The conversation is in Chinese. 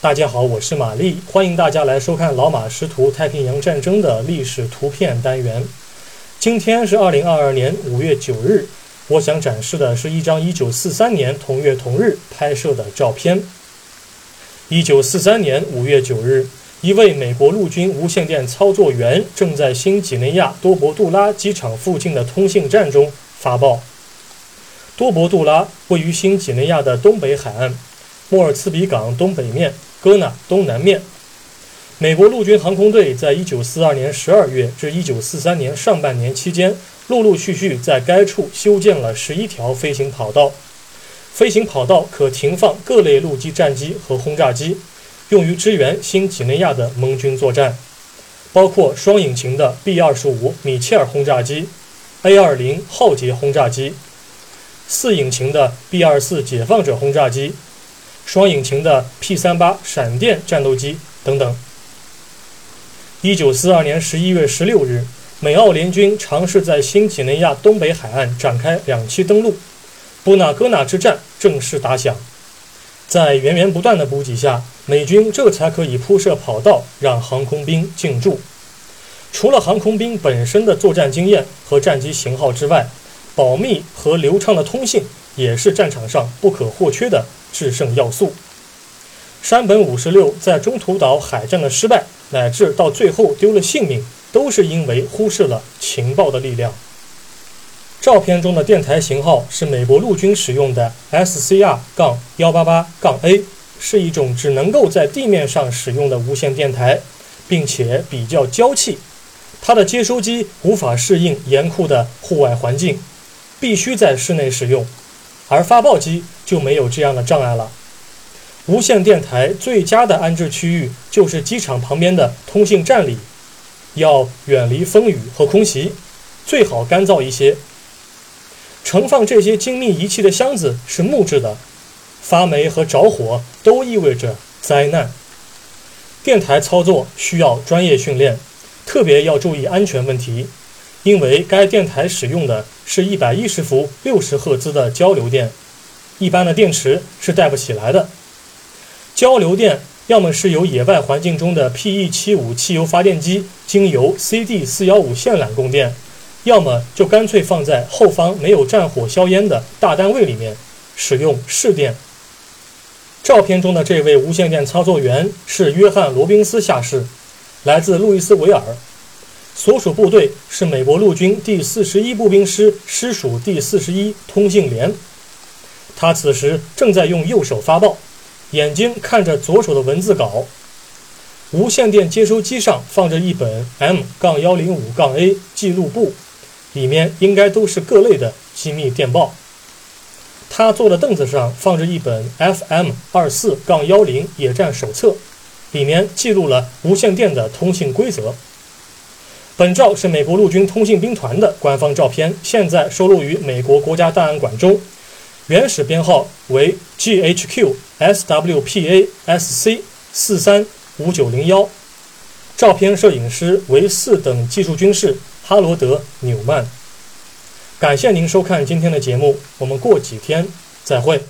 大家好，我是玛丽，欢迎大家来收看老马识图太平洋战争的历史图片单元。今天是二零二二年五月九日，我想展示的是一张一九四三年同月同日拍摄的照片。一九四三年五月九日，一位美国陆军无线电操作员正在新几内亚多博杜拉机场附近的通信站中发报。多博杜拉位于新几内亚的东北海岸，莫尔茨比港东北面，戈纳东南面。美国陆军航空队在一九四二年十二月至一九四三年上半年期间，陆陆续续在该处修建了十一条飞行跑道。飞行跑道可停放各类陆基战机和轰炸机，用于支援新几内亚的盟军作战，包括双引擎的 B-25 米切尔轰炸机、A-20 浩劫轰炸机、四引擎的 B-24 解放者轰炸机、双引擎的 P-38 闪电战斗机等等。一九四二年十一月十六日，美澳联军尝试在新几内亚东北海岸展开两栖登陆。布纳戈纳之战正式打响，在源源不断的补给下，美军这才可以铺设跑道，让航空兵进驻。除了航空兵本身的作战经验和战机型号之外，保密和流畅的通信也是战场上不可或缺的制胜要素。山本五十六在中途岛海战的失败，乃至到最后丢了性命，都是因为忽视了情报的力量。照片中的电台型号是美国陆军使用的 SCR-188-A，是一种只能够在地面上使用的无线电台，并且比较娇气。它的接收机无法适应严酷的户外环境，必须在室内使用，而发报机就没有这样的障碍了。无线电台最佳的安置区域就是机场旁边的通信站里，要远离风雨和空袭，最好干燥一些。盛放这些精密仪器的箱子是木质的，发霉和着火都意味着灾难。电台操作需要专业训练，特别要注意安全问题，因为该电台使用的是一百一十伏六十赫兹的交流电，一般的电池是带不起来的。交流电要么是由野外环境中的 PE75 汽油发电机经由 CD415 线缆供电。要么就干脆放在后方没有战火硝烟的大单位里面，使用市电。照片中的这位无线电操作员是约翰·罗宾斯下士，来自路易斯维尔，所属部队是美国陆军第四十一步兵师师属第四十一通信连。他此时正在用右手发报，眼睛看着左手的文字稿。无线电接收机上放着一本 M-105-A 记录簿。里面应该都是各类的机密电报。他坐的凳子上放着一本 FM 二四杠幺零野战手册，里面记录了无线电的通信规则。本照是美国陆军通信兵团的官方照片，现在收录于美国国家档案馆中，原始编号为 GHQ SWPA SC 四三五九零幺，照片摄影师为四等技术军士。哈罗德·纽曼，感谢您收看今天的节目，我们过几天再会。